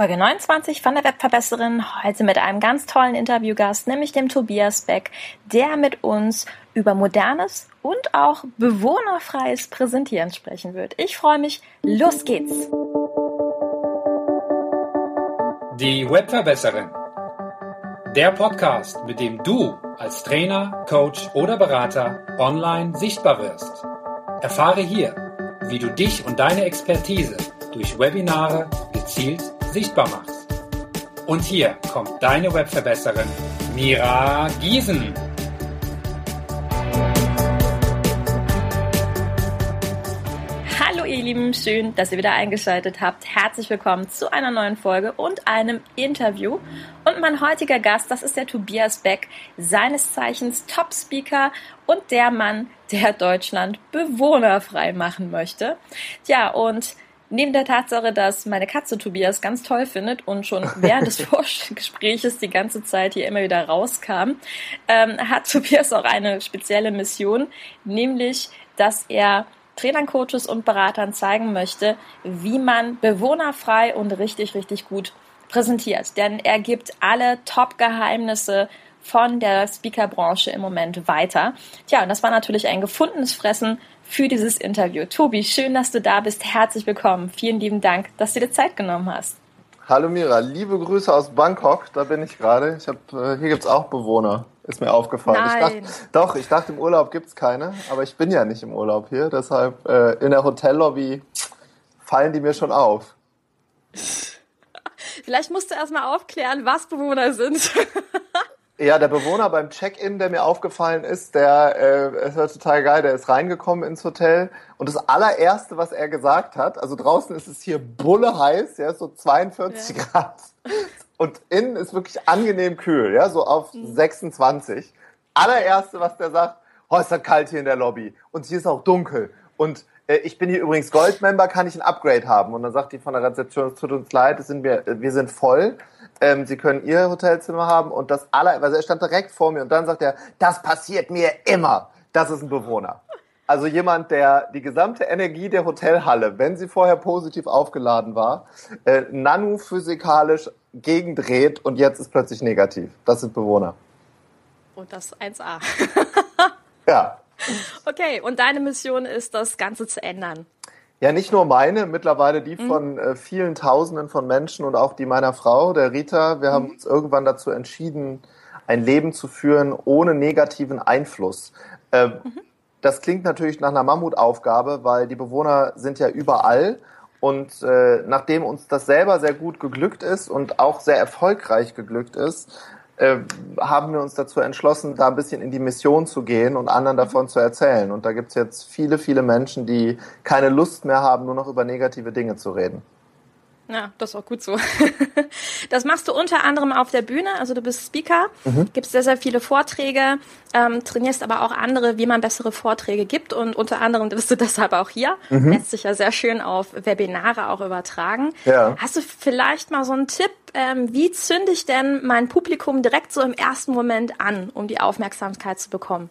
Folge 29 von der Webverbesserin, heute mit einem ganz tollen Interviewgast, nämlich dem Tobias Beck, der mit uns über modernes und auch bewohnerfreies Präsentieren sprechen wird. Ich freue mich, los geht's! Die Webverbesserin. Der Podcast, mit dem du als Trainer, Coach oder Berater online sichtbar wirst. Erfahre hier, wie du dich und deine Expertise durch Webinare gezielt sichtbar machst. Und hier kommt deine Webverbesserin Mira Giesen. Hallo ihr Lieben, schön, dass ihr wieder eingeschaltet habt. Herzlich willkommen zu einer neuen Folge und einem Interview. Und mein heutiger Gast, das ist der Tobias Beck, seines Zeichens Top-Speaker und der Mann, der Deutschland bewohnerfrei machen möchte. Tja, und Neben der Tatsache, dass meine Katze Tobias ganz toll findet und schon während des Vorgespräches die ganze Zeit hier immer wieder rauskam, ähm, hat Tobias auch eine spezielle Mission, nämlich, dass er Trainern, Coaches und Beratern zeigen möchte, wie man bewohnerfrei und richtig, richtig gut präsentiert. Denn er gibt alle Top-Geheimnisse von der Speakerbranche im Moment weiter. Tja, und das war natürlich ein gefundenes Fressen für dieses Interview. Tobi, schön, dass du da bist. Herzlich willkommen. Vielen lieben Dank, dass du dir Zeit genommen hast. Hallo Mira, liebe Grüße aus Bangkok. Da bin ich gerade. Ich hab, äh, hier gibt's auch Bewohner. Ist mir aufgefallen. Nein. Ich dachte, doch, ich dachte im Urlaub gibt's keine, aber ich bin ja nicht im Urlaub hier. Deshalb äh, in der Hotellobby fallen die mir schon auf. Vielleicht musst du erstmal aufklären, was Bewohner sind. Ja, der Bewohner beim Check-in, der mir aufgefallen ist, der äh, ist war total geil, der ist reingekommen ins Hotel und das allererste, was er gesagt hat, also draußen ist es hier bulle heiß, ja, so 42 ja. Grad und innen ist wirklich angenehm kühl, ja, so auf mhm. 26. Allererste, was der sagt, oh, ist das kalt hier in der Lobby und hier ist auch dunkel und äh, ich bin hier übrigens Goldmember, kann ich ein Upgrade haben? Und dann sagt die von der Rezeption, es tut uns leid, sind wir, wir sind voll ähm, Sie können Ihr Hotelzimmer haben und das aller, also er stand direkt vor mir und dann sagt er, das passiert mir immer. Das ist ein Bewohner. Also jemand, der die gesamte Energie der Hotelhalle, wenn sie vorher positiv aufgeladen war, äh, nanophysikalisch gegendreht und jetzt ist plötzlich negativ. Das sind Bewohner. Und das 1a. ja. Okay, und deine Mission ist, das Ganze zu ändern. Ja, nicht nur meine, mittlerweile die mhm. von äh, vielen Tausenden von Menschen und auch die meiner Frau, der Rita. Wir mhm. haben uns irgendwann dazu entschieden, ein Leben zu führen ohne negativen Einfluss. Äh, mhm. Das klingt natürlich nach einer Mammutaufgabe, weil die Bewohner sind ja überall. Und äh, nachdem uns das selber sehr gut geglückt ist und auch sehr erfolgreich geglückt ist, äh, haben wir uns dazu entschlossen, da ein bisschen in die Mission zu gehen und anderen davon zu erzählen. Und da gibt's jetzt viele, viele Menschen, die keine Lust mehr haben, nur noch über negative Dinge zu reden. Ja, das ist auch gut so. Das machst du unter anderem auf der Bühne, also du bist Speaker, mhm. gibst sehr, sehr viele Vorträge, ähm, trainierst aber auch andere, wie man bessere Vorträge gibt und unter anderem bist du deshalb auch hier, mhm. lässt sich ja sehr schön auf Webinare auch übertragen. Ja. Hast du vielleicht mal so einen Tipp, ähm, wie zünde ich denn mein Publikum direkt so im ersten Moment an, um die Aufmerksamkeit zu bekommen?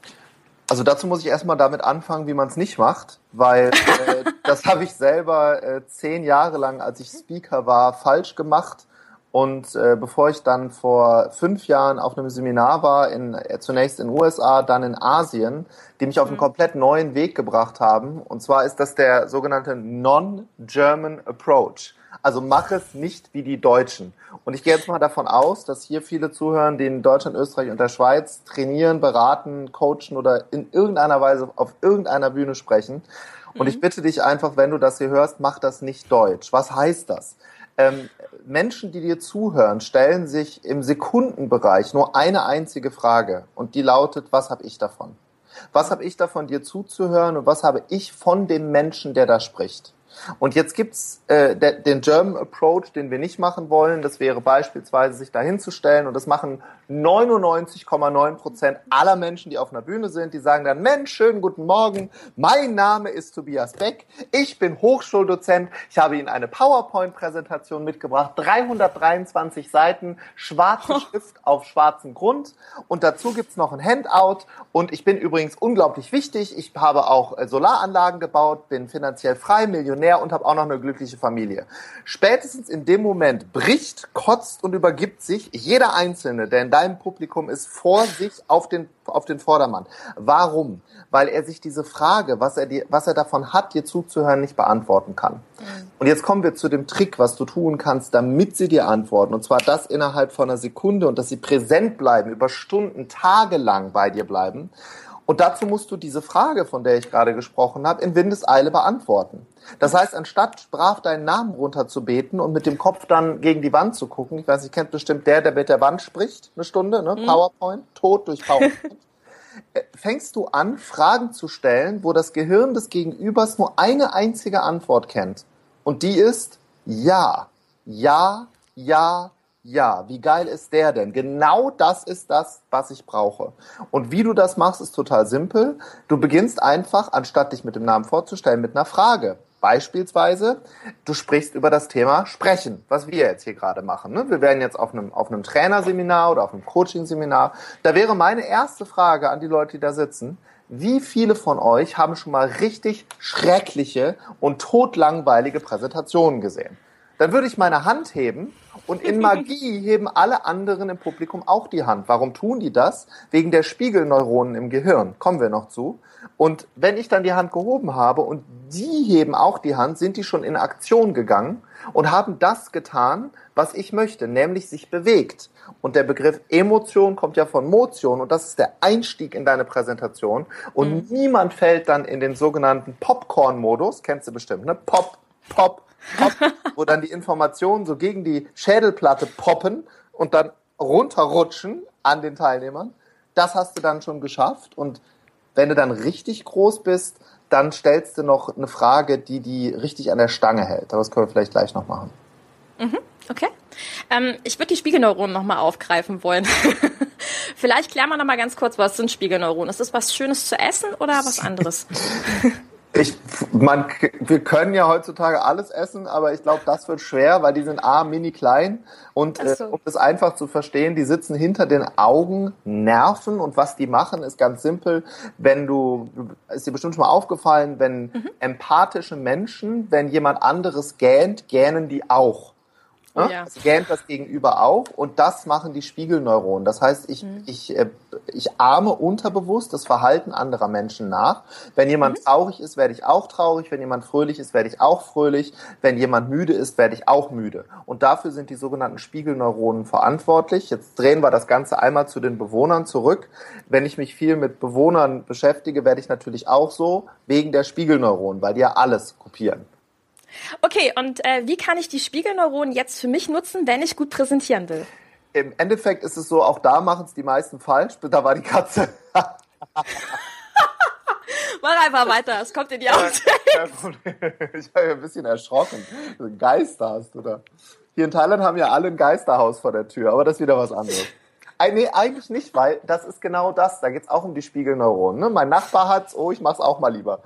Also dazu muss ich erstmal damit anfangen, wie man es nicht macht, weil äh, das habe ich selber äh, zehn Jahre lang, als ich Speaker war, falsch gemacht. Und äh, bevor ich dann vor fünf Jahren auf einem Seminar war, in, äh, zunächst in USA, dann in Asien, die mich auf einen mhm. komplett neuen Weg gebracht haben. Und zwar ist das der sogenannte Non-German Approach. Also mach es nicht wie die Deutschen. Und ich gehe jetzt mal davon aus, dass hier viele zuhören, die in Deutschland, Österreich und der Schweiz trainieren, beraten, coachen oder in irgendeiner Weise auf irgendeiner Bühne sprechen. Und mhm. ich bitte dich einfach, wenn du das hier hörst, mach das nicht deutsch. Was heißt das? Ähm, Menschen, die dir zuhören, stellen sich im Sekundenbereich nur eine einzige Frage und die lautet, was habe ich davon? Was habe ich davon, dir zuzuhören und was habe ich von dem Menschen, der da spricht? Und jetzt gibt's äh, den German Approach, den wir nicht machen wollen. Das wäre beispielsweise sich dahinzustellen und das machen 99,9 Prozent aller Menschen, die auf einer Bühne sind. Die sagen dann, Mensch, schönen guten Morgen. Mein Name ist Tobias Beck. Ich bin Hochschuldozent. Ich habe Ihnen eine PowerPoint-Präsentation mitgebracht. 323 Seiten, schwarze Schrift auf schwarzem Grund. Und dazu gibt's noch ein Handout. Und ich bin übrigens unglaublich wichtig. Ich habe auch äh, Solaranlagen gebaut, bin finanziell frei, Millionär Millionär und habe auch noch eine glückliche Familie. Spätestens in dem Moment bricht, kotzt und übergibt sich jeder Einzelne, der in deinem Publikum ist, vor sich auf den, auf den Vordermann. Warum? Weil er sich diese Frage, was er, dir, was er davon hat, dir zuzuhören, nicht beantworten kann. Mhm. Und jetzt kommen wir zu dem Trick, was du tun kannst, damit sie dir antworten. Und zwar das innerhalb von einer Sekunde und dass sie präsent bleiben, über Stunden, Tage lang bei dir bleiben. Und dazu musst du diese Frage, von der ich gerade gesprochen habe, in Windeseile beantworten. Das heißt, anstatt brav deinen Namen runterzubeten und mit dem Kopf dann gegen die Wand zu gucken, ich weiß, ihr kennt bestimmt der, der mit der Wand spricht, eine Stunde, ne? Mhm. PowerPoint, tot durch PowerPoint. Äh, fängst du an, Fragen zu stellen, wo das Gehirn des Gegenübers nur eine einzige Antwort kennt. Und die ist ja, ja, ja, ja, wie geil ist der denn? Genau das ist das, was ich brauche. Und wie du das machst, ist total simpel. Du beginnst einfach, anstatt dich mit dem Namen vorzustellen, mit einer Frage. Beispielsweise, du sprichst über das Thema Sprechen, was wir jetzt hier gerade machen. Ne? Wir werden jetzt auf einem, auf einem Trainerseminar oder auf einem Coachingseminar. Da wäre meine erste Frage an die Leute, die da sitzen. Wie viele von euch haben schon mal richtig schreckliche und totlangweilige Präsentationen gesehen? Dann würde ich meine Hand heben und in Magie heben alle anderen im Publikum auch die Hand. Warum tun die das? Wegen der Spiegelneuronen im Gehirn. Kommen wir noch zu. Und wenn ich dann die Hand gehoben habe und die heben auch die Hand, sind die schon in Aktion gegangen und haben das getan, was ich möchte, nämlich sich bewegt. Und der Begriff Emotion kommt ja von Motion und das ist der Einstieg in deine Präsentation. Und mhm. niemand fällt dann in den sogenannten Popcorn-Modus, kennst du bestimmt, ne? Pop, Pop, Wo dann die Informationen so gegen die Schädelplatte poppen und dann runterrutschen an den Teilnehmern. Das hast du dann schon geschafft und wenn du dann richtig groß bist, dann stellst du noch eine Frage, die die richtig an der Stange hält. Aber das können wir vielleicht gleich noch machen. Mhm, okay. Ähm, ich würde die Spiegelneuronen nochmal aufgreifen wollen. vielleicht klären wir nochmal ganz kurz, was sind Spiegelneuronen? Ist das was Schönes zu essen oder was anderes? Ich, man, wir können ja heutzutage alles essen, aber ich glaube, das wird schwer, weil die sind A, mini klein und so. äh, um es einfach zu verstehen, die sitzen hinter den Augennerven und was die machen, ist ganz simpel. Wenn du, ist dir bestimmt schon mal aufgefallen, wenn mhm. empathische Menschen, wenn jemand anderes gähnt, gähnen die auch. Ne? Ja. Es gähnt das Gegenüber auch und das machen die Spiegelneuronen. Das heißt, ich, mhm. ich, äh, ich ahme unterbewusst das Verhalten anderer Menschen nach. Wenn jemand mhm. traurig ist, werde ich auch traurig. Wenn jemand fröhlich ist, werde ich auch fröhlich. Wenn jemand müde ist, werde ich auch müde. Und dafür sind die sogenannten Spiegelneuronen verantwortlich. Jetzt drehen wir das Ganze einmal zu den Bewohnern zurück. Wenn ich mich viel mit Bewohnern beschäftige, werde ich natürlich auch so wegen der Spiegelneuronen, weil die ja alles kopieren. Okay, und äh, wie kann ich die Spiegelneuronen jetzt für mich nutzen, wenn ich gut präsentieren will? Im Endeffekt ist es so, auch da machen es die meisten falsch. Da war die Katze. Mach einfach weiter, es kommt in die Augen. ich habe ein bisschen erschrocken. Geister hast du da. Hier in Thailand haben ja alle ein Geisterhaus vor der Tür, aber das ist wieder was anderes. Nee, eigentlich nicht, weil das ist genau das. Da geht's auch um die Spiegelneuronen. Ne? Mein Nachbar hat's, oh, ich mach's auch mal lieber.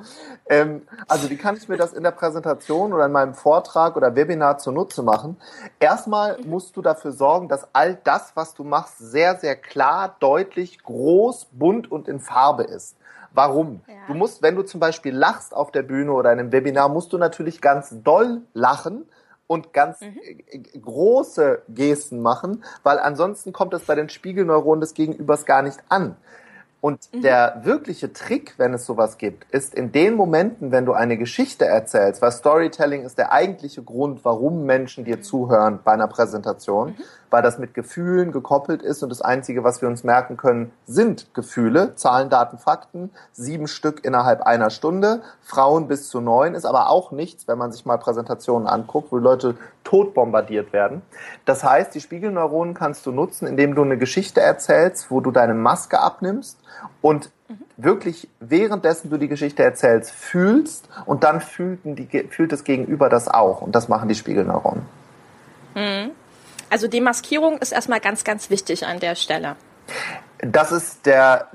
Ähm, also wie kann ich mir das in der Präsentation oder in meinem Vortrag oder Webinar zunutze machen? Erstmal musst du dafür sorgen, dass all das, was du machst, sehr, sehr klar, deutlich, groß, bunt und in Farbe ist. Warum? Ja. Du musst, wenn du zum Beispiel lachst auf der Bühne oder in einem Webinar, musst du natürlich ganz doll lachen, und ganz mhm. große Gesten machen, weil ansonsten kommt es bei den Spiegelneuronen des Gegenübers gar nicht an. Und mhm. der wirkliche Trick, wenn es sowas gibt, ist in den Momenten, wenn du eine Geschichte erzählst, weil Storytelling ist der eigentliche Grund, warum Menschen dir zuhören bei einer Präsentation, mhm. weil das mit Gefühlen gekoppelt ist und das Einzige, was wir uns merken können, sind Gefühle, Zahlen, Daten, Fakten, sieben Stück innerhalb einer Stunde, Frauen bis zu neun, ist aber auch nichts, wenn man sich mal Präsentationen anguckt, wo Leute tot bombardiert werden. Das heißt, die Spiegelneuronen kannst du nutzen, indem du eine Geschichte erzählst, wo du deine Maske abnimmst und wirklich währenddessen du die Geschichte erzählst, fühlst und dann fühlten die, fühlt das Gegenüber das auch. Und das machen die Spiegelneuronen. Mhm. Also Demaskierung ist erstmal ganz, ganz wichtig an der Stelle. Das ist der,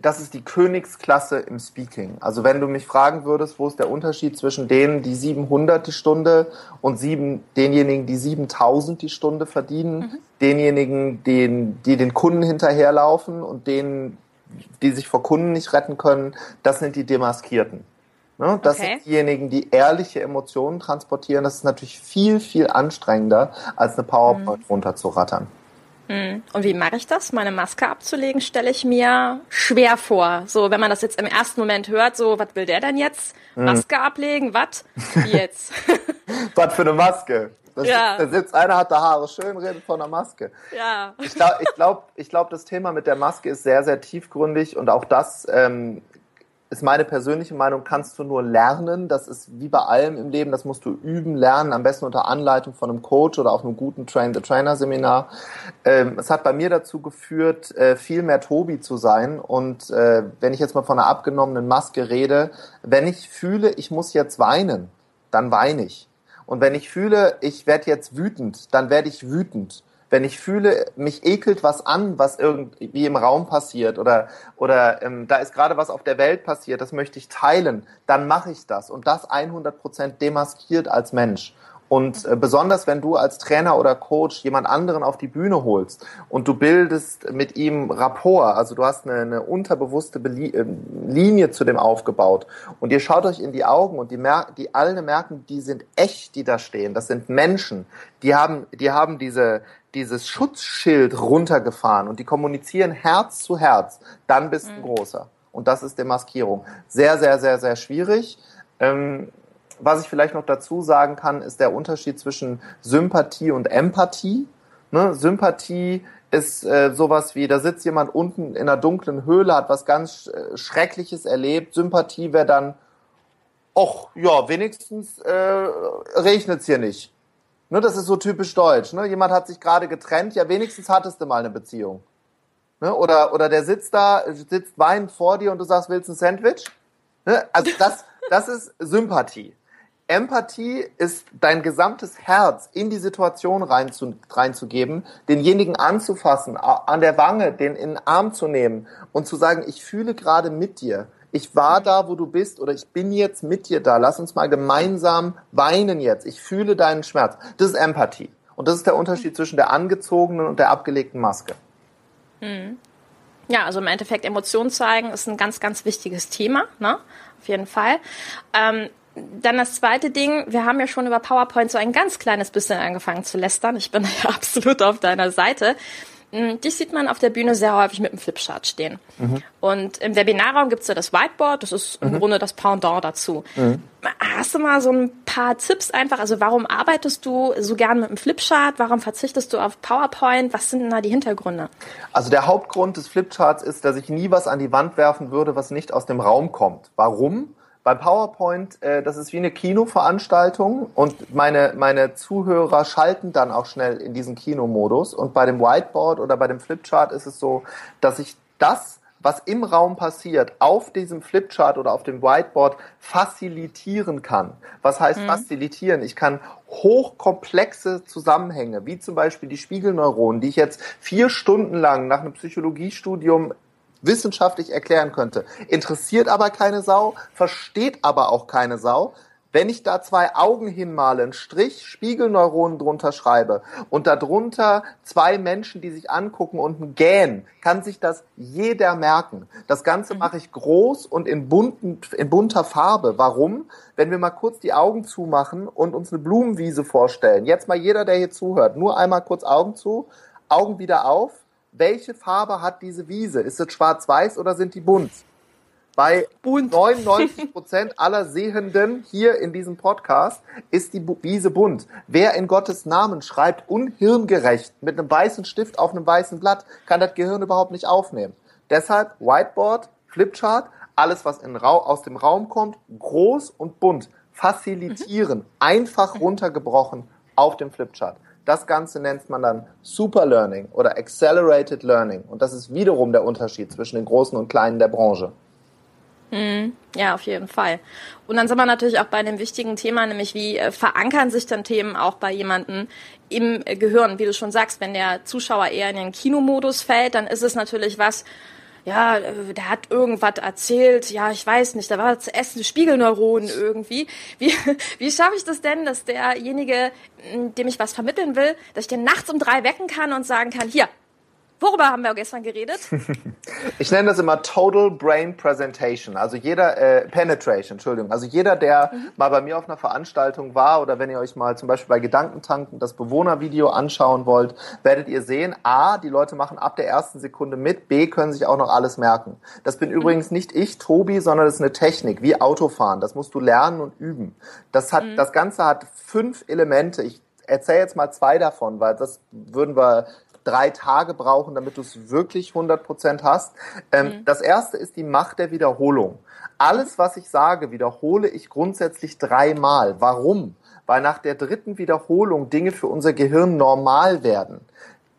das ist die Königsklasse im Speaking. Also wenn du mich fragen würdest, wo ist der Unterschied zwischen denen, die 700 die Stunde und sieben, denjenigen, die 7000 die Stunde verdienen, mhm. denjenigen, den, die den Kunden hinterherlaufen und denen, die sich vor Kunden nicht retten können, das sind die Demaskierten. Ne? Das okay. sind diejenigen, die ehrliche Emotionen transportieren. Das ist natürlich viel, viel anstrengender, als eine PowerPoint mhm. runterzurattern. Mhm. Und wie mache ich das? Meine Maske abzulegen, stelle ich mir schwer vor. So, wenn man das jetzt im ersten Moment hört, so, was will der denn jetzt? Mhm. Maske ablegen, was? Wie jetzt? was für eine Maske? Das ja. da sitzt einer, hat da Haare schön, redet von der Maske. Ja. Ich glaube, ich glaube, ich glaub, das Thema mit der Maske ist sehr, sehr tiefgründig und auch das ähm, ist meine persönliche Meinung, kannst du nur lernen. Das ist wie bei allem im Leben, das musst du üben, lernen, am besten unter Anleitung von einem Coach oder auf einem guten Train-the-Trainer-Seminar. Ähm, es hat bei mir dazu geführt, äh, viel mehr Tobi zu sein. Und äh, wenn ich jetzt mal von einer abgenommenen Maske rede, wenn ich fühle, ich muss jetzt weinen, dann weine ich. Und wenn ich fühle, ich werde jetzt wütend, dann werde ich wütend wenn ich fühle, mich ekelt was an, was irgendwie im Raum passiert oder, oder ähm, da ist gerade was auf der Welt passiert, das möchte ich teilen, dann mache ich das und das 100 Prozent demaskiert als Mensch. Und äh, besonders wenn du als Trainer oder Coach jemand anderen auf die Bühne holst und du bildest mit ihm Rapport, also du hast eine, eine unterbewusste Belie äh, Linie zu dem aufgebaut und ihr schaut euch in die Augen und die, mer die alle merken, die sind echt, die da stehen. Das sind Menschen, die haben, die haben diese, dieses Schutzschild runtergefahren und die kommunizieren Herz zu Herz, dann bist du mhm. großer. Und das ist Demaskierung. Sehr, sehr, sehr, sehr schwierig. Ähm, was ich vielleicht noch dazu sagen kann, ist der Unterschied zwischen Sympathie und Empathie. Ne? Sympathie ist äh, sowas wie, da sitzt jemand unten in einer dunklen Höhle, hat was ganz äh, Schreckliches erlebt. Sympathie wäre dann, ach ja, wenigstens äh, regnet es hier nicht. Ne, das ist so typisch deutsch. Ne? Jemand hat sich gerade getrennt, ja, wenigstens hattest du mal eine Beziehung. Ne? Oder, oder der sitzt da, sitzt weinend vor dir und du sagst, willst du ein Sandwich? Ne? Also das, das ist Sympathie. Empathie ist dein gesamtes Herz in die Situation rein zu, reinzugeben, denjenigen anzufassen, an der Wange, den in den Arm zu nehmen und zu sagen, ich fühle gerade mit dir ich war da, wo du bist oder ich bin jetzt mit dir da. Lass uns mal gemeinsam weinen jetzt. Ich fühle deinen Schmerz. Das ist Empathie. Und das ist der Unterschied zwischen der angezogenen und der abgelegten Maske. Hm. Ja, also im Endeffekt Emotionen zeigen ist ein ganz, ganz wichtiges Thema, ne? Auf jeden Fall. Ähm, dann das zweite Ding, wir haben ja schon über PowerPoint so ein ganz kleines bisschen angefangen zu lästern. Ich bin ja absolut auf deiner Seite. Hm, dich sieht man auf der Bühne sehr häufig mit einem Flipchart stehen. Mhm. Und im Webinarraum gibt's ja das Whiteboard, das ist im mhm. Grunde das Pendant dazu. Mhm. Hast du mal so ein paar Tipps einfach? Also warum arbeitest du so gern mit einem Flipchart? Warum verzichtest du auf PowerPoint? Was sind denn da die Hintergründe? Also der Hauptgrund des Flipcharts ist, dass ich nie was an die Wand werfen würde, was nicht aus dem Raum kommt. Warum? Bei PowerPoint, äh, das ist wie eine Kinoveranstaltung und meine, meine Zuhörer schalten dann auch schnell in diesen Kinomodus. Und bei dem Whiteboard oder bei dem Flipchart ist es so, dass ich das, was im Raum passiert, auf diesem Flipchart oder auf dem Whiteboard facilitieren kann. Was heißt mhm. facilitieren? Ich kann hochkomplexe Zusammenhänge, wie zum Beispiel die Spiegelneuronen, die ich jetzt vier Stunden lang nach einem Psychologiestudium wissenschaftlich erklären könnte. Interessiert aber keine Sau, versteht aber auch keine Sau. Wenn ich da zwei Augen hinmale, einen Strich Spiegelneuronen drunter schreibe und darunter zwei Menschen, die sich angucken und ein Gähn, kann sich das jeder merken. Das Ganze mhm. mache ich groß und in, bunten, in bunter Farbe. Warum? Wenn wir mal kurz die Augen zumachen und uns eine Blumenwiese vorstellen. Jetzt mal jeder, der hier zuhört, nur einmal kurz Augen zu, Augen wieder auf welche Farbe hat diese Wiese? Ist es schwarz-weiß oder sind die bunt? Bei bunt. 99 Prozent aller Sehenden hier in diesem Podcast ist die Wiese bunt. Wer in Gottes Namen schreibt unhirngerecht mit einem weißen Stift auf einem weißen Blatt, kann das Gehirn überhaupt nicht aufnehmen. Deshalb Whiteboard, Flipchart, alles was in aus dem Raum kommt, groß und bunt, facilitieren, mhm. einfach runtergebrochen auf dem Flipchart. Das Ganze nennt man dann Super Learning oder Accelerated Learning. Und das ist wiederum der Unterschied zwischen den Großen und Kleinen der Branche. Hm, ja, auf jeden Fall. Und dann sind wir natürlich auch bei einem wichtigen Thema, nämlich wie äh, verankern sich dann Themen auch bei jemandem im Gehirn. Wie du schon sagst, wenn der Zuschauer eher in den Kinomodus fällt, dann ist es natürlich was, ja, äh, der hat irgendwas erzählt, ja, ich weiß nicht, da war zu essen Spiegelneuronen irgendwie. Wie, wie schaffe ich das denn, dass derjenige, dem ich was vermitteln will, dass ich den nachts um drei wecken kann und sagen kann, hier, Worüber haben wir gestern geredet? ich nenne das immer Total Brain Presentation. Also jeder, äh, Penetration, Entschuldigung. Also jeder, der mhm. mal bei mir auf einer Veranstaltung war oder wenn ihr euch mal zum Beispiel bei Gedankentanken das Bewohnervideo anschauen wollt, werdet ihr sehen, A, die Leute machen ab der ersten Sekunde mit, B, können sich auch noch alles merken. Das bin mhm. übrigens nicht ich, Tobi, sondern das ist eine Technik, wie Autofahren. Das musst du lernen und üben. Das hat, mhm. das Ganze hat fünf Elemente. Ich erzähle jetzt mal zwei davon, weil das würden wir drei Tage brauchen, damit du es wirklich 100% hast. Ähm, mhm. Das erste ist die Macht der Wiederholung. Alles, was ich sage, wiederhole ich grundsätzlich dreimal. Warum? Weil nach der dritten Wiederholung Dinge für unser Gehirn normal werden.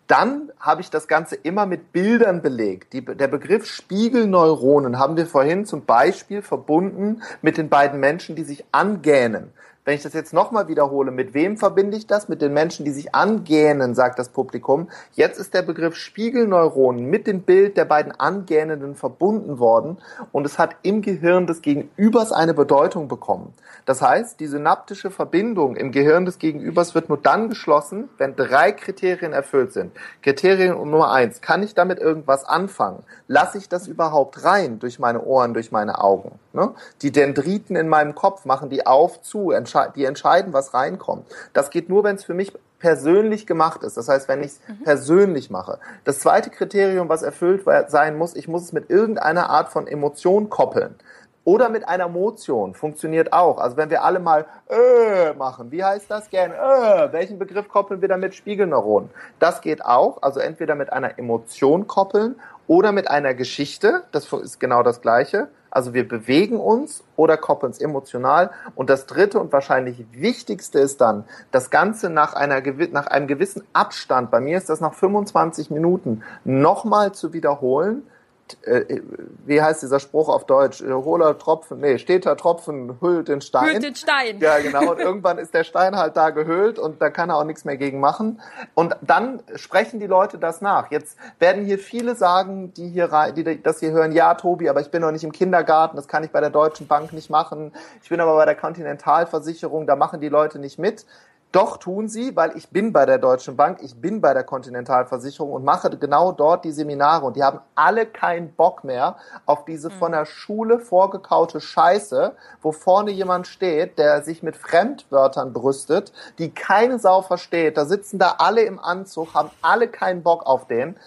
Dann habe ich das Ganze immer mit Bildern belegt. Die, der Begriff Spiegelneuronen haben wir vorhin zum Beispiel verbunden mit den beiden Menschen, die sich angähnen. Wenn ich das jetzt nochmal wiederhole, mit wem verbinde ich das? Mit den Menschen, die sich angähnen, sagt das Publikum. Jetzt ist der Begriff Spiegelneuronen mit dem Bild der beiden Angähnenden verbunden worden und es hat im Gehirn des Gegenübers eine Bedeutung bekommen. Das heißt, die synaptische Verbindung im Gehirn des Gegenübers wird nur dann geschlossen, wenn drei Kriterien erfüllt sind. Kriterien Nummer eins, kann ich damit irgendwas anfangen? Lasse ich das überhaupt rein durch meine Ohren, durch meine Augen? Ne? Die Dendriten in meinem Kopf machen die auf, zu, die entscheiden, was reinkommt. Das geht nur, wenn es für mich persönlich gemacht ist. Das heißt, wenn ich es mhm. persönlich mache. Das zweite Kriterium, was erfüllt sein muss, ich muss es mit irgendeiner Art von Emotion koppeln. Oder mit einer Motion funktioniert auch. Also wenn wir alle mal äh machen, wie heißt das gern? Äh, welchen Begriff koppeln wir damit? Spiegelneuronen. Das geht auch. Also entweder mit einer Emotion koppeln oder mit einer Geschichte. Das ist genau das Gleiche. Also wir bewegen uns oder koppeln es emotional. Und das dritte und wahrscheinlich wichtigste ist dann, das Ganze nach, einer, nach einem gewissen Abstand, bei mir ist das nach 25 Minuten, nochmal zu wiederholen, äh, wie heißt dieser Spruch auf Deutsch? Äh, hohler Tropfen, nee, steter Tropfen hüllt den Stein. Hüllt den Stein. Ja, genau. Und irgendwann ist der Stein halt da gehüllt und da kann er auch nichts mehr gegen machen. Und dann sprechen die Leute das nach. Jetzt werden hier viele sagen, die hier rein, die das hier hören, ja, Tobi, aber ich bin noch nicht im Kindergarten, das kann ich bei der Deutschen Bank nicht machen. Ich bin aber bei der Kontinentalversicherung, da machen die Leute nicht mit. Doch tun sie, weil ich bin bei der Deutschen Bank, ich bin bei der Kontinentalversicherung und mache genau dort die Seminare und die haben alle keinen Bock mehr auf diese von der Schule vorgekaute Scheiße, wo vorne jemand steht, der sich mit Fremdwörtern brüstet, die keine Sau versteht. Da sitzen da alle im Anzug, haben alle keinen Bock auf den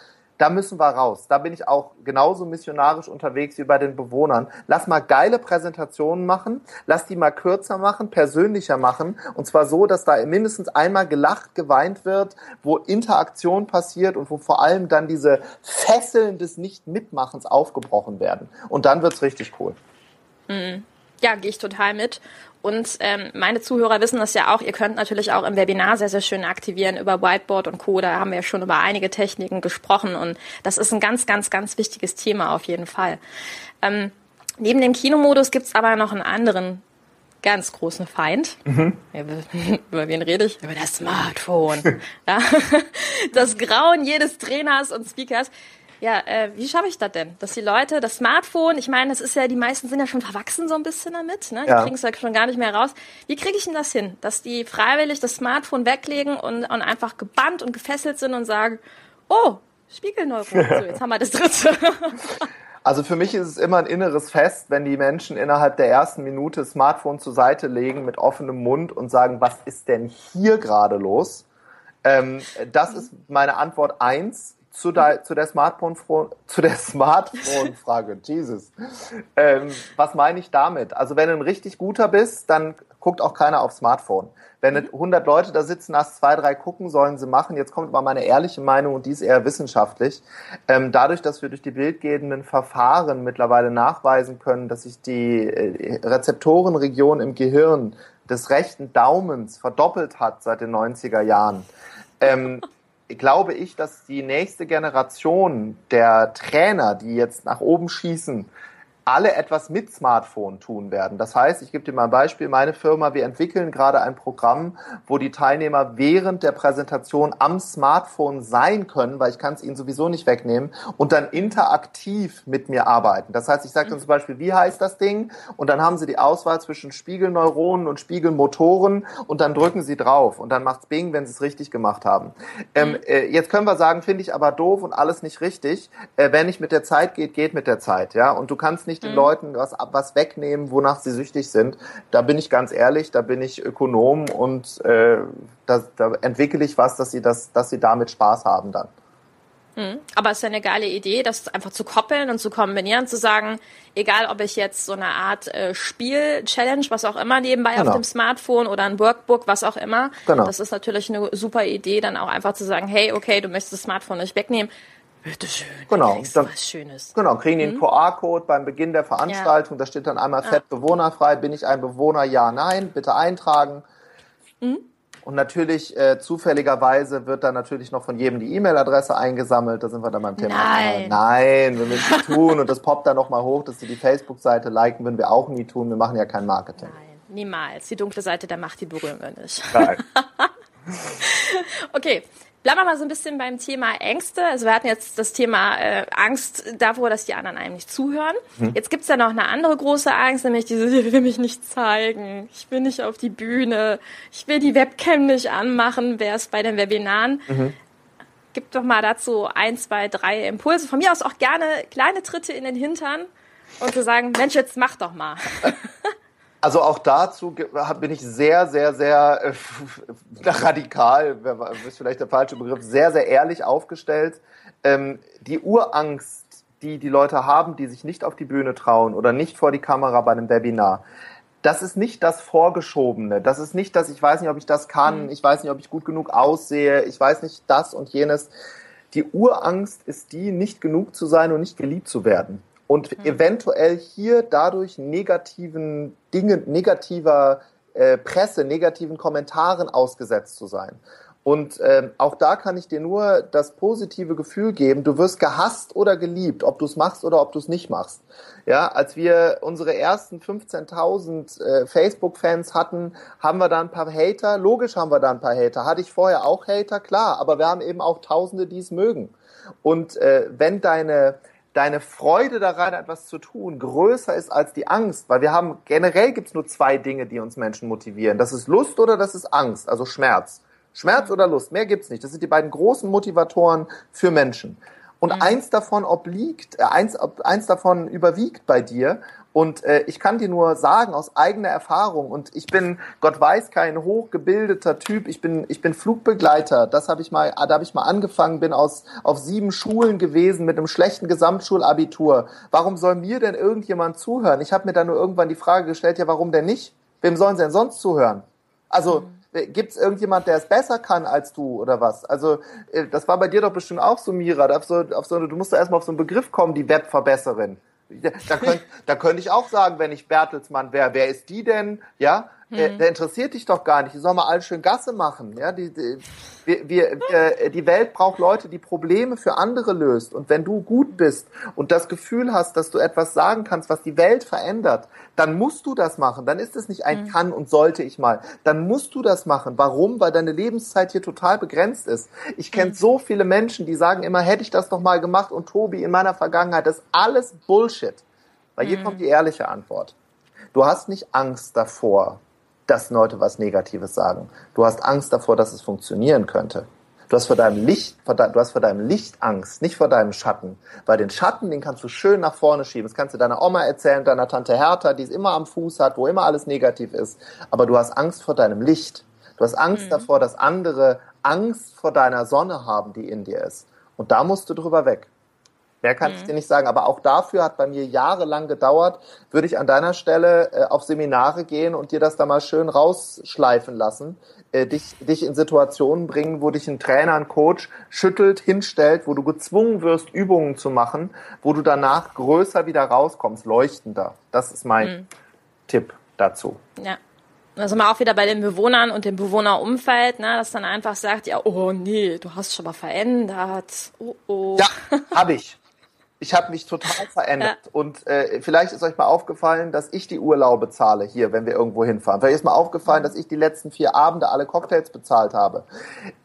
da müssen wir raus. Da bin ich auch genauso missionarisch unterwegs wie bei den Bewohnern. Lass mal geile Präsentationen machen, lass die mal kürzer machen, persönlicher machen und zwar so, dass da mindestens einmal gelacht, geweint wird, wo Interaktion passiert und wo vor allem dann diese Fesseln des Nicht-Mitmachens aufgebrochen werden. Und dann wird's richtig cool. Mhm. Ja, gehe ich total mit. Und ähm, meine Zuhörer wissen das ja auch. Ihr könnt natürlich auch im Webinar sehr, sehr schön aktivieren über Whiteboard und Co. Da haben wir ja schon über einige Techniken gesprochen. Und das ist ein ganz, ganz, ganz wichtiges Thema auf jeden Fall. Ähm, neben dem Kinomodus gibt's aber noch einen anderen ganz großen Feind. Mhm. Über wen rede ich? Über das Smartphone. ja? Das Grauen jedes Trainers und Speakers. Ja, äh, wie schaffe ich das denn? Dass die Leute, das Smartphone, ich meine, das ist ja, die meisten sind ja schon verwachsen so ein bisschen damit, ne? Die ja. kriegen es ja schon gar nicht mehr raus. Wie kriege ich denn das hin? Dass die freiwillig das Smartphone weglegen und, und einfach gebannt und gefesselt sind und sagen, oh, Spiegelneuron, so, jetzt haben wir das dritte. Also für mich ist es immer ein inneres Fest, wenn die Menschen innerhalb der ersten Minute Smartphone zur Seite legen mit offenem Mund und sagen, was ist denn hier gerade los? Ähm, das ist meine Antwort eins zu der, zu der Smartphone zu der Smartphone Frage Jesus. Ähm, was meine ich damit? Also wenn du ein richtig guter bist dann guckt auch keiner aufs Smartphone. Wenn 100 Leute da sitzen hast zwei drei gucken sollen sie machen. Jetzt kommt mal meine ehrliche Meinung und die ist eher wissenschaftlich. Ähm, dadurch dass wir durch die bildgebenden Verfahren mittlerweile nachweisen können dass sich die äh, Rezeptorenregion im Gehirn des rechten Daumens verdoppelt hat seit den 90er Jahren ähm, glaube ich, dass die nächste Generation der Trainer, die jetzt nach oben schießen, alle etwas mit Smartphone tun werden. Das heißt, ich gebe dir mal ein Beispiel, meine Firma, wir entwickeln gerade ein Programm, wo die Teilnehmer während der Präsentation am Smartphone sein können, weil ich kann es ihnen sowieso nicht wegnehmen, und dann interaktiv mit mir arbeiten. Das heißt, ich sage dann zum Beispiel, wie heißt das Ding? Und dann haben sie die Auswahl zwischen Spiegelneuronen und Spiegelmotoren und dann drücken sie drauf und dann macht's Bing, wenn sie es richtig gemacht haben. Ähm, äh, jetzt können wir sagen, finde ich aber doof und alles nicht richtig. Äh, wenn nicht mit der Zeit geht, geht mit der Zeit, ja. Und du kannst nicht nicht den mhm. Leuten was, was wegnehmen, wonach sie süchtig sind. Da bin ich ganz ehrlich, da bin ich Ökonom und äh, da, da entwickle ich was, dass sie, das, dass sie damit Spaß haben dann. Mhm. Aber es ist ja eine geile Idee, das einfach zu koppeln und zu kombinieren, zu sagen, egal ob ich jetzt so eine Art äh, Spiel-Challenge, was auch immer nebenbei genau. auf dem Smartphone oder ein Workbook, was auch immer, genau. das ist natürlich eine super Idee, dann auch einfach zu sagen, hey, okay, du möchtest das Smartphone nicht wegnehmen, Bitteschön. Genau. Dann, was Schönes. Genau, kriegen den mhm. QR-Code beim Beginn der Veranstaltung. Ja. Da steht dann einmal fett ja. bewohnerfrei. Bin ich ein Bewohner? Ja, nein. Bitte eintragen. Mhm. Und natürlich, äh, zufälligerweise wird dann natürlich noch von jedem die E-Mail-Adresse eingesammelt. Da sind wir dann beim Thema. Nein, Nein wir müssen es tun. Und das poppt dann nochmal hoch, dass sie die Facebook-Seite liken, würden wir auch nie tun. Wir machen ja kein Marketing. Nein, niemals. Die dunkle Seite der Macht, die berühren wir nicht. Nein. okay, Bleiben wir mal so ein bisschen beim Thema Ängste. Also wir hatten jetzt das Thema äh, Angst davor, dass die anderen einem nicht zuhören. Hm. Jetzt gibt's ja noch eine andere große Angst, nämlich diese, ich will mich nicht zeigen, ich will nicht auf die Bühne, ich will die Webcam nicht anmachen, wäre es bei den Webinaren. Mhm. Gib doch mal dazu ein, zwei, drei Impulse. Von mir aus auch gerne kleine Tritte in den Hintern und zu sagen, Mensch, jetzt mach doch mal. Also auch dazu bin ich sehr, sehr, sehr äh, radikal, ist vielleicht der falsche Begriff, sehr, sehr ehrlich aufgestellt. Ähm, die Urangst, die die Leute haben, die sich nicht auf die Bühne trauen oder nicht vor die Kamera bei einem Webinar, das ist nicht das Vorgeschobene. Das ist nicht das, ich weiß nicht, ob ich das kann, mhm. ich weiß nicht, ob ich gut genug aussehe, ich weiß nicht das und jenes. Die Urangst ist die, nicht genug zu sein und nicht geliebt zu werden und mhm. eventuell hier dadurch negativen Dingen, negativer äh, Presse, negativen Kommentaren ausgesetzt zu sein. Und ähm, auch da kann ich dir nur das positive Gefühl geben, du wirst gehasst oder geliebt, ob du es machst oder ob du es nicht machst. Ja, als wir unsere ersten 15.000 äh, Facebook-Fans hatten, haben wir da ein paar Hater. Logisch haben wir da ein paar Hater. Hatte ich vorher auch Hater, klar, aber wir haben eben auch Tausende, die es mögen. Und äh, wenn deine deine Freude daran, etwas zu tun, größer ist als die Angst, weil wir haben, generell gibt's nur zwei Dinge, die uns Menschen motivieren. Das ist Lust oder das ist Angst, also Schmerz. Schmerz oder Lust, mehr gibt's nicht. Das sind die beiden großen Motivatoren für Menschen. Und mhm. eins davon obliegt, äh, eins, eins davon überwiegt bei dir und äh, ich kann dir nur sagen aus eigener Erfahrung und ich bin, Gott weiß, kein hochgebildeter Typ. Ich bin, ich bin Flugbegleiter. Das habe ich mal, da habe ich mal angefangen, bin aus auf sieben Schulen gewesen mit einem schlechten Gesamtschulabitur. Warum soll mir denn irgendjemand zuhören? Ich habe mir dann nur irgendwann die Frage gestellt, ja, warum denn nicht? Wem sollen sie denn sonst zuhören? Also mhm Gibt es irgendjemand, der es besser kann als du oder was? Also äh, das war bei dir doch bestimmt auch so, Mira. Auf so, auf so, du musst da erstmal auf so einen Begriff kommen, die Webverbesserin. Da, könnt, da könnte ich auch sagen, wenn ich Bertelsmann wäre, wer ist die denn? Ja, hm. der, interessiert dich doch gar nicht. Die soll mal alles schön Gasse machen. Ja, die, die, wir, wir, wir, die Welt braucht Leute, die Probleme für andere löst. Und wenn du gut bist und das Gefühl hast, dass du etwas sagen kannst, was die Welt verändert, dann musst du das machen. Dann ist es nicht ein hm. kann und sollte ich mal. Dann musst du das machen. Warum? Weil deine Lebenszeit hier total begrenzt ist. Ich kenne hm. so viele Menschen, die sagen immer, hätte ich das doch mal gemacht und Tobi in meiner Vergangenheit, das ist alles Bullshit. Weil hier hm. kommt die ehrliche Antwort. Du hast nicht Angst davor, dass Leute was Negatives sagen. Du hast Angst davor, dass es funktionieren könnte. Du hast vor deinem Licht, vor de, du hast vor deinem Licht Angst, nicht vor deinem Schatten. Weil den Schatten, den kannst du schön nach vorne schieben. Das kannst du deiner Oma erzählen, deiner Tante Hertha, die es immer am Fuß hat, wo immer alles negativ ist. Aber du hast Angst vor deinem Licht. Du hast Angst mhm. davor, dass andere Angst vor deiner Sonne haben, die in dir ist. Und da musst du drüber weg. Mehr kann mhm. ich dir nicht sagen. Aber auch dafür hat bei mir jahrelang gedauert. Würde ich an deiner Stelle äh, auf Seminare gehen und dir das da mal schön rausschleifen lassen. Äh, dich, dich in Situationen bringen, wo dich ein Trainer, ein Coach schüttelt, hinstellt, wo du gezwungen wirst, Übungen zu machen, wo du danach größer wieder rauskommst, leuchtender. Das ist mein mhm. Tipp dazu. Ja. Da sind wir auch wieder bei den Bewohnern und dem Bewohnerumfeld, ne, das dann einfach sagt, ja, oh nee, du hast schon mal verändert. Oh, oh. Ja, habe ich. Ich habe mich total verändert. Ja. Und äh, vielleicht ist euch mal aufgefallen, dass ich die Urlaube zahle hier, wenn wir irgendwo hinfahren. Vielleicht ist mal aufgefallen, dass ich die letzten vier Abende alle Cocktails bezahlt habe.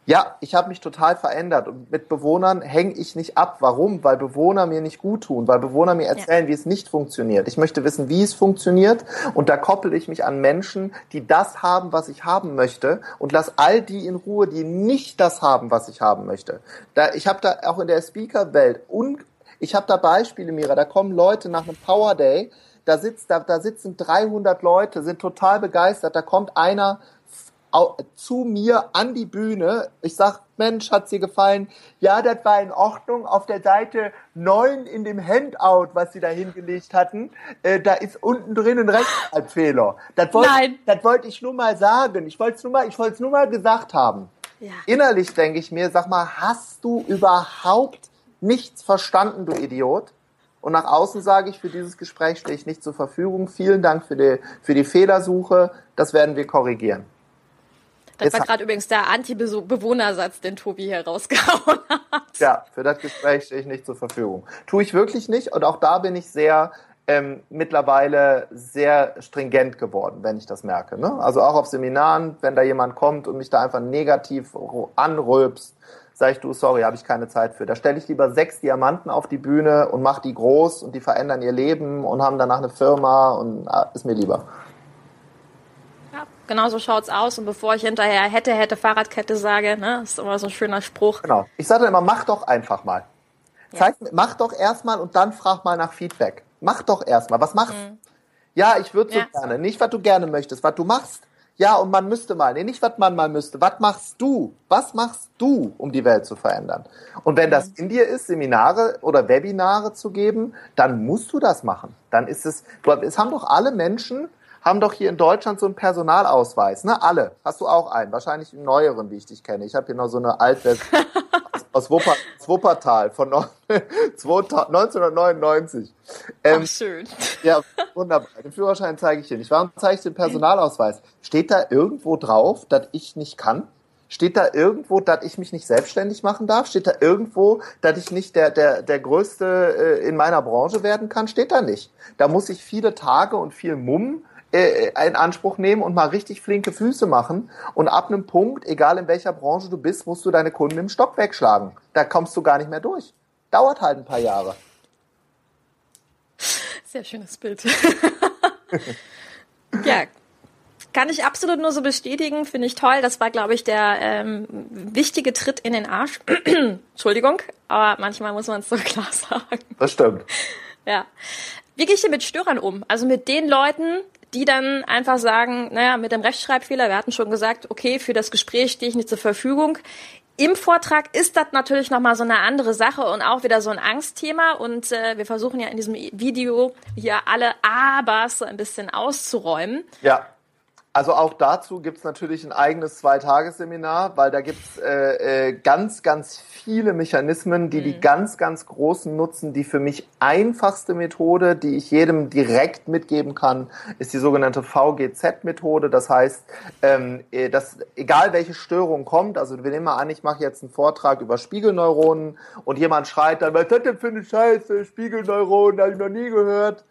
Ja, ich habe mich total verändert und mit Bewohnern hänge ich nicht ab. Warum? Weil Bewohner mir nicht gut tun, weil Bewohner mir erzählen, ja. wie es nicht funktioniert. Ich möchte wissen, wie es funktioniert und da koppel ich mich an Menschen, die das haben, was ich haben möchte und lass all die in Ruhe, die nicht das haben, was ich haben möchte. Da, ich habe da auch in der Speaker-Welt un ich habe da Beispiele, Mira, da kommen Leute nach einem Power Day, da, sitzt, da, da sitzen 300 Leute, sind total begeistert, da kommt einer zu mir an die Bühne. Ich sag, Mensch, hat's dir gefallen? Ja, das war in Ordnung. Auf der Seite 9 in dem Handout, was sie da hingelegt hatten, äh, da ist unten drin ein Rechtschreibfehler. Das wollte wollt ich nur mal sagen. Ich wollte es nur mal, ich wollte es nur mal gesagt haben. Ja. Innerlich denke ich mir, sag mal, hast du überhaupt nichts verstanden, du Idiot. Und nach außen sage ich, für dieses Gespräch stehe ich nicht zur Verfügung. Vielen Dank für die, für die Fehlersuche. Das werden wir korrigieren. Das Jetzt war gerade übrigens der Anti-Bewohnersatz, den Tobi hier rausgehauen hat. Ja, für das Gespräch stehe ich nicht zur Verfügung. Tue ich wirklich nicht. Und auch da bin ich sehr ähm, mittlerweile sehr stringent geworden, wenn ich das merke. Ne? Also auch auf Seminaren, wenn da jemand kommt und mich da einfach negativ anrülpst, sage ich, du, sorry, habe ich keine Zeit für. Da stelle ich lieber sechs Diamanten auf die Bühne und mache die groß und die verändern ihr Leben und haben danach eine Firma und ah, ist mir lieber. Ja, genau so schaut's aus. Und bevor ich hinterher hätte, hätte Fahrradkette sage, ne, ist immer so ein schöner Spruch. Genau. Ich sage immer, mach doch einfach mal. Ja. Zeig, mach doch erstmal und dann frag mal nach Feedback. Mach doch erstmal. Was machst? Mhm. Ja, ich würde so ja. gerne. Nicht, was du gerne möchtest, was du machst. Ja, und man müsste mal. Nee, nicht, was man mal müsste. Was machst du? Was machst du, um die Welt zu verändern? Und wenn das in dir ist, Seminare oder Webinare zu geben, dann musst du das machen. Dann ist es, es haben doch alle Menschen, haben doch hier in Deutschland so einen Personalausweis, ne? Alle. Hast du auch einen? Wahrscheinlich einen neueren, wie ich dich kenne. Ich habe hier noch so eine Altversion aus Wupper, Wuppertal von 1999. Ähm, Ach, schön. Ja, wunderbar. Den Führerschein zeige ich dir nicht. Warum zeige ich den Personalausweis? Steht da irgendwo drauf, dass ich nicht kann? Steht da irgendwo, dass ich mich nicht selbstständig machen darf? Steht da irgendwo, dass ich nicht der, der, der Größte äh, in meiner Branche werden kann? Steht da nicht. Da muss ich viele Tage und viel Mumm äh, in Anspruch nehmen und mal richtig flinke Füße machen. Und ab einem Punkt, egal in welcher Branche du bist, musst du deine Kunden im Stock wegschlagen. Da kommst du gar nicht mehr durch. Dauert halt ein paar Jahre. Sehr schönes Bild. ja, kann ich absolut nur so bestätigen. Finde ich toll. Das war, glaube ich, der ähm, wichtige Tritt in den Arsch. Entschuldigung, aber manchmal muss man es so klar sagen. Das stimmt. Ja. Wie gehe ich denn mit Störern um? Also mit den Leuten, die dann einfach sagen, naja, mit dem Rechtschreibfehler, wir hatten schon gesagt, okay, für das Gespräch stehe ich nicht zur Verfügung. Im Vortrag ist das natürlich nochmal so eine andere Sache und auch wieder so ein Angstthema. Und äh, wir versuchen ja in diesem Video hier alle Abers so ein bisschen auszuräumen. Ja. Also auch dazu gibt's natürlich ein eigenes Zweitagesseminar, weil da gibt's äh, äh, ganz, ganz viele Mechanismen, die mhm. die ganz, ganz Großen nutzen. Die für mich einfachste Methode, die ich jedem direkt mitgeben kann, ist die sogenannte VGZ-Methode. Das heißt, ähm, äh, dass egal welche Störung kommt, also wir nehmen mal an, ich mache jetzt einen Vortrag über Spiegelneuronen und jemand schreit dann, was das denn für eine Scheiße, Spiegelneuronen, habe ich noch nie gehört.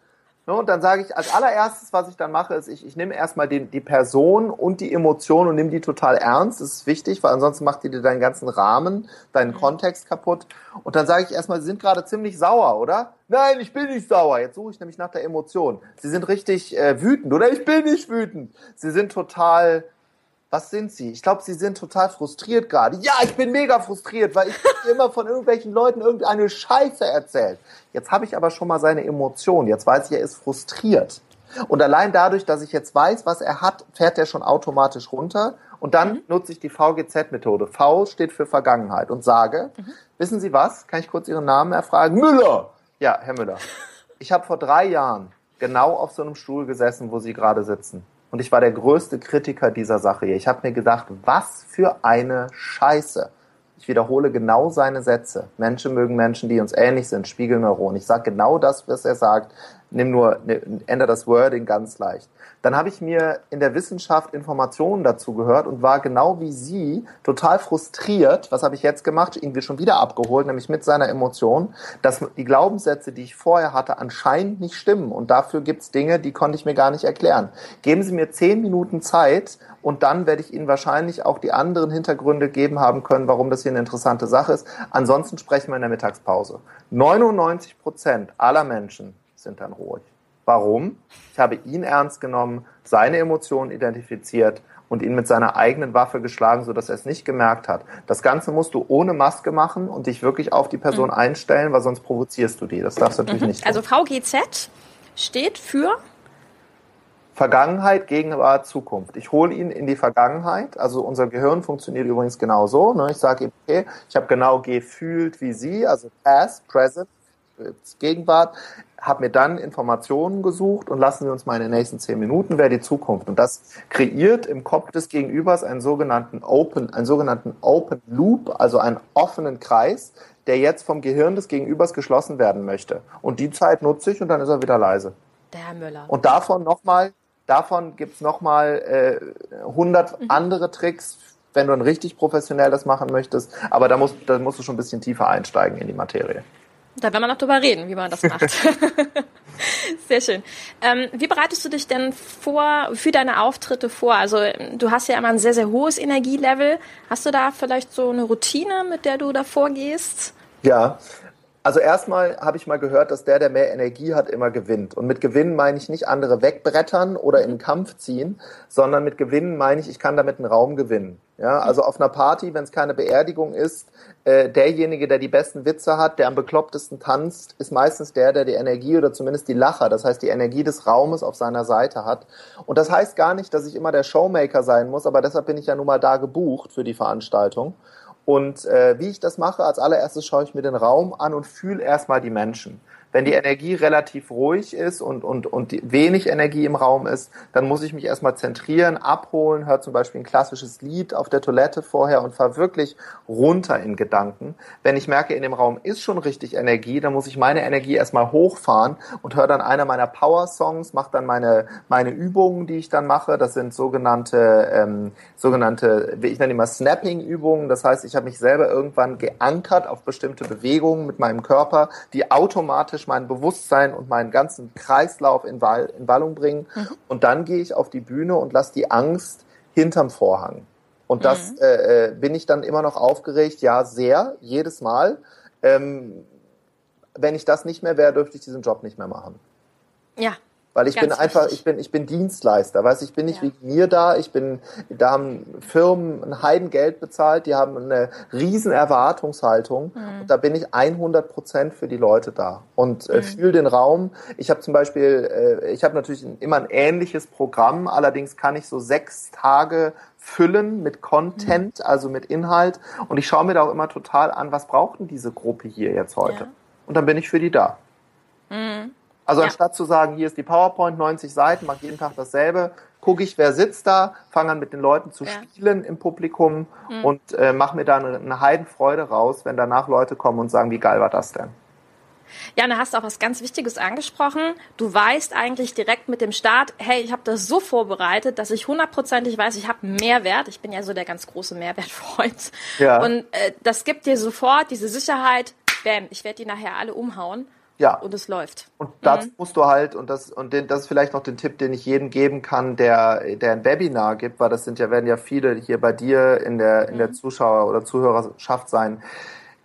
Ne, und dann sage ich, als allererstes, was ich dann mache, ist, ich, ich nehme erstmal die, die Person und die Emotion und nehme die total ernst. Das ist wichtig, weil ansonsten macht die dir deinen ganzen Rahmen, deinen. Kontext kaputt. Und dann sage ich erstmal, Sie sind gerade ziemlich sauer, oder? Nein, ich bin nicht sauer. Jetzt suche ich nämlich nach der Emotion. Sie sind richtig äh, wütend, oder? Ich bin nicht wütend. Sie sind total was sind Sie? Ich glaube, Sie sind total frustriert gerade. Ja, ich bin mega frustriert, weil ich immer von irgendwelchen Leuten irgendeine Scheiße erzählt. Jetzt habe ich aber schon mal seine Emotionen. Jetzt weiß ich, er ist frustriert. Und allein dadurch, dass ich jetzt weiß, was er hat, fährt er schon automatisch runter. Und dann mhm. nutze ich die VGZ-Methode. V steht für Vergangenheit und sage, mhm. wissen Sie was? Kann ich kurz Ihren Namen erfragen? Müller! Ja, Herr Müller. Ich habe vor drei Jahren genau auf so einem Stuhl gesessen, wo Sie gerade sitzen. Und ich war der größte Kritiker dieser Sache hier. Ich habe mir gedacht, was für eine Scheiße. Ich wiederhole genau seine Sätze. Menschen mögen Menschen, die uns ähnlich sind, Spiegelneuronen. Ich sage genau das, was er sagt. Nimm nur, ne, ändere das Wording ganz leicht. Dann habe ich mir in der Wissenschaft Informationen dazu gehört und war genau wie Sie total frustriert. Was habe ich jetzt gemacht? Irgendwie schon wieder abgeholt, nämlich mit seiner Emotion, dass die Glaubenssätze, die ich vorher hatte, anscheinend nicht stimmen. Und dafür gibt es Dinge, die konnte ich mir gar nicht erklären. Geben Sie mir zehn Minuten Zeit und dann werde ich Ihnen wahrscheinlich auch die anderen Hintergründe geben haben können, warum das hier eine interessante Sache ist. Ansonsten sprechen wir in der Mittagspause. 99 Prozent aller Menschen sind dann ruhig. Warum? Ich habe ihn ernst genommen, seine Emotionen identifiziert und ihn mit seiner eigenen Waffe geschlagen, sodass er es nicht gemerkt hat. Das Ganze musst du ohne Maske machen und dich wirklich auf die Person mhm. einstellen, weil sonst provozierst du die. Das darfst du natürlich mhm. nicht. Also tun. Also VGZ steht für Vergangenheit, Gegenwart, Zukunft. Ich hole ihn in die Vergangenheit. Also unser Gehirn funktioniert übrigens genau so. Ne? Ich sage ihm, okay, ich habe genau gefühlt wie Sie, also Past, Present, Gegenwart, habe mir dann Informationen gesucht und lassen Sie uns mal in den nächsten zehn Minuten, wäre die Zukunft. Und das kreiert im Kopf des Gegenübers einen sogenannten Open, einen sogenannten Open Loop, also einen offenen Kreis, der jetzt vom Gehirn des Gegenübers geschlossen werden möchte. Und die Zeit nutze ich und dann ist er wieder leise. Der Herr Müller. Und davon nochmal Davon gibt's nochmal äh, 100 mhm. andere Tricks, wenn du dann richtig professionell das machen möchtest. Aber da musst, da musst du schon ein bisschen tiefer einsteigen in die Materie. Da werden wir noch drüber reden, wie man das macht. Sehr schön. Ähm, wie bereitest du dich denn vor für deine Auftritte vor? Also du hast ja immer ein sehr, sehr hohes Energielevel. Hast du da vielleicht so eine Routine, mit der du da vorgehst? Ja, also erstmal habe ich mal gehört, dass der, der mehr Energie hat, immer gewinnt. Und mit Gewinnen meine ich nicht andere wegbrettern oder in den Kampf ziehen, sondern mit Gewinnen meine ich, ich kann damit einen Raum gewinnen. Ja, also auf einer Party, wenn es keine Beerdigung ist, äh, derjenige, der die besten Witze hat, der am beklopptesten tanzt, ist meistens der, der die Energie oder zumindest die Lacher, das heißt die Energie des Raumes auf seiner Seite hat. Und das heißt gar nicht, dass ich immer der Showmaker sein muss, aber deshalb bin ich ja nun mal da gebucht für die Veranstaltung. Und äh, wie ich das mache, als allererstes schaue ich mir den Raum an und fühle erstmal die Menschen. Wenn die Energie relativ ruhig ist und, und, und wenig Energie im Raum ist, dann muss ich mich erstmal zentrieren, abholen, höre zum Beispiel ein klassisches Lied auf der Toilette vorher und fahre wirklich runter in Gedanken. Wenn ich merke, in dem Raum ist schon richtig Energie, dann muss ich meine Energie erstmal hochfahren und höre dann einer meiner Power-Songs, mache dann meine, meine Übungen, die ich dann mache. Das sind sogenannte, ähm, sogenannte, ich nenne immer Snapping-Übungen. Das heißt, ich habe mich selber irgendwann geankert auf bestimmte Bewegungen mit meinem Körper, die automatisch mein Bewusstsein und meinen ganzen Kreislauf in, Wall, in Wallung bringen. Mhm. Und dann gehe ich auf die Bühne und lasse die Angst hinterm Vorhang. Und das mhm. äh, äh, bin ich dann immer noch aufgeregt, ja, sehr, jedes Mal. Ähm, wenn ich das nicht mehr wäre, dürfte ich diesen Job nicht mehr machen. Ja, weil ich Ganz bin einfach, ich bin, ich bin Dienstleister, weißt ich bin nicht ja. wegen mir da, ich bin, da haben Firmen ein Heidengeld bezahlt, die haben eine riesen Erwartungshaltung mhm. und da bin ich 100 Prozent für die Leute da und äh, mhm. fühle den Raum. Ich habe zum Beispiel, äh, ich habe natürlich immer ein ähnliches Programm, allerdings kann ich so sechs Tage füllen mit Content, mhm. also mit Inhalt und ich schaue mir da auch immer total an, was braucht denn diese Gruppe hier jetzt heute? Ja. Und dann bin ich für die da. Mhm. Also ja. anstatt zu sagen, hier ist die PowerPoint, 90 Seiten, mach jeden Tag dasselbe, gucke ich, wer sitzt da, fange an mit den Leuten zu ja. spielen im Publikum mhm. und äh, mache mir da eine, eine Heidenfreude raus, wenn danach Leute kommen und sagen, wie geil war das denn? Ja, und da hast du auch was ganz Wichtiges angesprochen. Du weißt eigentlich direkt mit dem Start, hey, ich habe das so vorbereitet, dass ich hundertprozentig weiß, ich habe Mehrwert. Ich bin ja so der ganz große Mehrwertfreund. Ja. Und äh, das gibt dir sofort diese Sicherheit, bam, ich werde die nachher alle umhauen. Ja. Und es läuft. Und dazu mhm. musst du halt, und das, und den, das ist vielleicht noch den Tipp, den ich jedem geben kann, der, der ein Webinar gibt, weil das sind ja, werden ja viele hier bei dir in der, in mhm. der Zuschauer- oder Zuhörerschaft sein.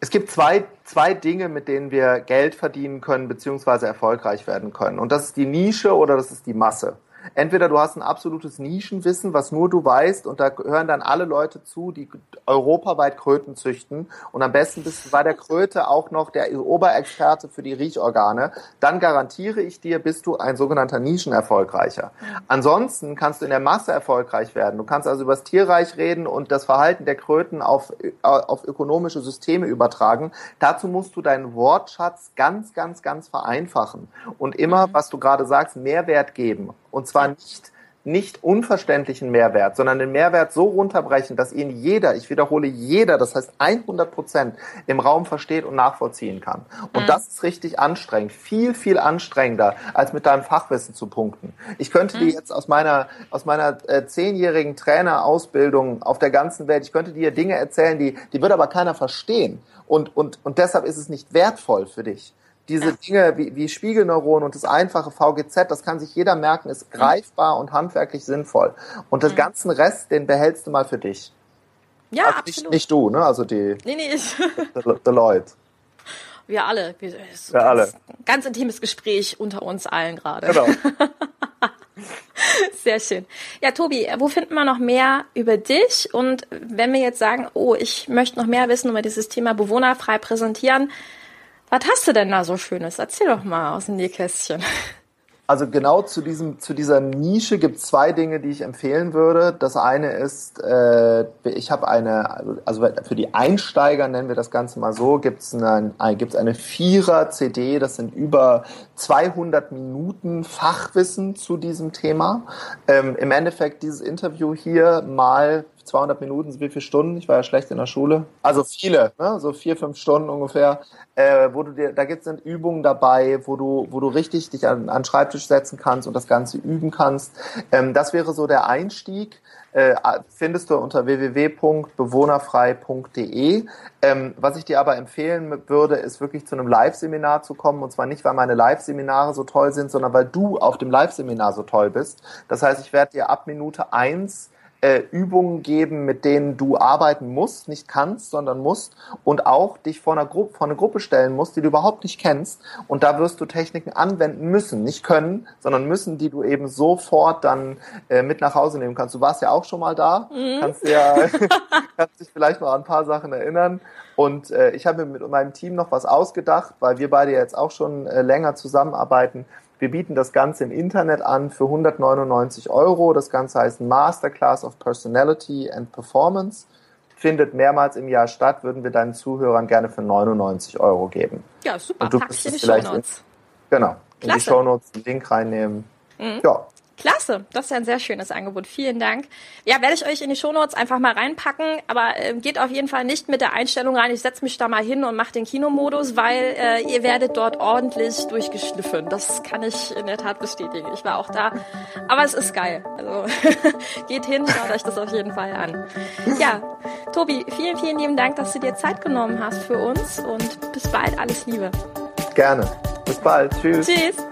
Es gibt zwei, zwei Dinge, mit denen wir Geld verdienen können, beziehungsweise erfolgreich werden können. Und das ist die Nische oder das ist die Masse. Entweder du hast ein absolutes Nischenwissen, was nur du weißt, und da hören dann alle Leute zu, die europaweit Kröten züchten. Und am besten bist du bei der Kröte auch noch der Oberexperte für die Riechorgane. Dann garantiere ich dir, bist du ein sogenannter Nischenerfolgreicher. Ansonsten kannst du in der Masse erfolgreich werden. Du kannst also über das Tierreich reden und das Verhalten der Kröten auf, auf ökonomische Systeme übertragen. Dazu musst du deinen Wortschatz ganz, ganz, ganz vereinfachen und immer, was du gerade sagst, Mehrwert geben. Und zwar nicht nicht unverständlichen Mehrwert, sondern den Mehrwert so runterbrechen, dass ihn jeder, ich wiederhole jeder, das heißt 100 Prozent im Raum versteht und nachvollziehen kann. Und mhm. das ist richtig anstrengend, viel, viel anstrengender, als mit deinem Fachwissen zu punkten. Ich könnte mhm. dir jetzt aus meiner, aus meiner äh, zehnjährigen Trainerausbildung auf der ganzen Welt, ich könnte dir Dinge erzählen, die, die wird aber keiner verstehen. Und, und, und deshalb ist es nicht wertvoll für dich diese Dinge wie, wie Spiegelneuronen und das einfache VGZ, das kann sich jeder merken, ist greifbar und handwerklich sinnvoll. Und den mhm. ganzen Rest, den behältst du mal für dich. Ja, also absolut. Nicht, nicht du, ne? Also die nee, nee. the, the Leute. Wir alle. Wir, so Wir alle. Ganz intimes Gespräch unter uns allen gerade. Genau. Sehr schön. Ja, Tobi, wo finden wir noch mehr über dich? Und wenn wir jetzt sagen, oh, ich möchte noch mehr wissen über dieses Thema bewohnerfrei präsentieren, was hast du denn da so Schönes? Erzähl doch mal aus dem Nähkästchen. Also genau zu diesem zu dieser Nische gibt es zwei Dinge, die ich empfehlen würde. Das eine ist, äh, ich habe eine, also für die Einsteiger nennen wir das Ganze mal so, gibt es eine, gibt's eine Vierer CD. Das sind über 200 Minuten Fachwissen zu diesem Thema. Ähm, Im Endeffekt dieses Interview hier mal 200 Minuten, wie viele Stunden? Ich war ja schlecht in der Schule. Also viele, ne? so vier, fünf Stunden ungefähr. Äh, wo du dir, da gibt es Übungen dabei, wo du, wo du richtig dich an, an Schreibtisch setzen kannst und das Ganze üben kannst. Ähm, das wäre so der Einstieg. Äh, findest du unter www.bewohnerfrei.de. Ähm, was ich dir aber empfehlen würde, ist wirklich zu einem Live-Seminar zu kommen. Und zwar nicht, weil meine Live-Seminare so toll sind, sondern weil du auf dem Live-Seminar so toll bist. Das heißt, ich werde dir ab Minute eins äh, Übungen geben, mit denen du arbeiten musst, nicht kannst, sondern musst und auch dich vor einer Gruppe, vor eine Gruppe stellen musst, die du überhaupt nicht kennst. Und da wirst du Techniken anwenden müssen, nicht können, sondern müssen, die du eben sofort dann äh, mit nach Hause nehmen kannst. Du warst ja auch schon mal da, mhm. kannst ja, kannst dich vielleicht noch an ein paar Sachen erinnern. Und äh, ich habe mir mit meinem Team noch was ausgedacht, weil wir beide jetzt auch schon äh, länger zusammenarbeiten wir bieten das Ganze im Internet an für 199 Euro. Das Ganze heißt Masterclass of Personality and Performance. Findet mehrmals im Jahr statt, würden wir deinen Zuhörern gerne für 99 Euro geben. Ja, super. Und du Pack ich in die Shownotes. Genau. Klasse. In die Shownotes einen Link reinnehmen. Mhm. Ja, Klasse, das ist ja ein sehr schönes Angebot. Vielen Dank. Ja, werde ich euch in die Shownotes einfach mal reinpacken, aber äh, geht auf jeden Fall nicht mit der Einstellung rein, ich setze mich da mal hin und mache den Kinomodus, weil äh, ihr werdet dort ordentlich durchgeschliffen. Das kann ich in der Tat bestätigen. Ich war auch da, aber es ist geil. Also geht hin, schaut euch das auf jeden Fall an. Ja, Tobi, vielen, vielen lieben Dank, dass du dir Zeit genommen hast für uns und bis bald. Alles Liebe. Gerne. Bis bald. Tschüss. Tschüss.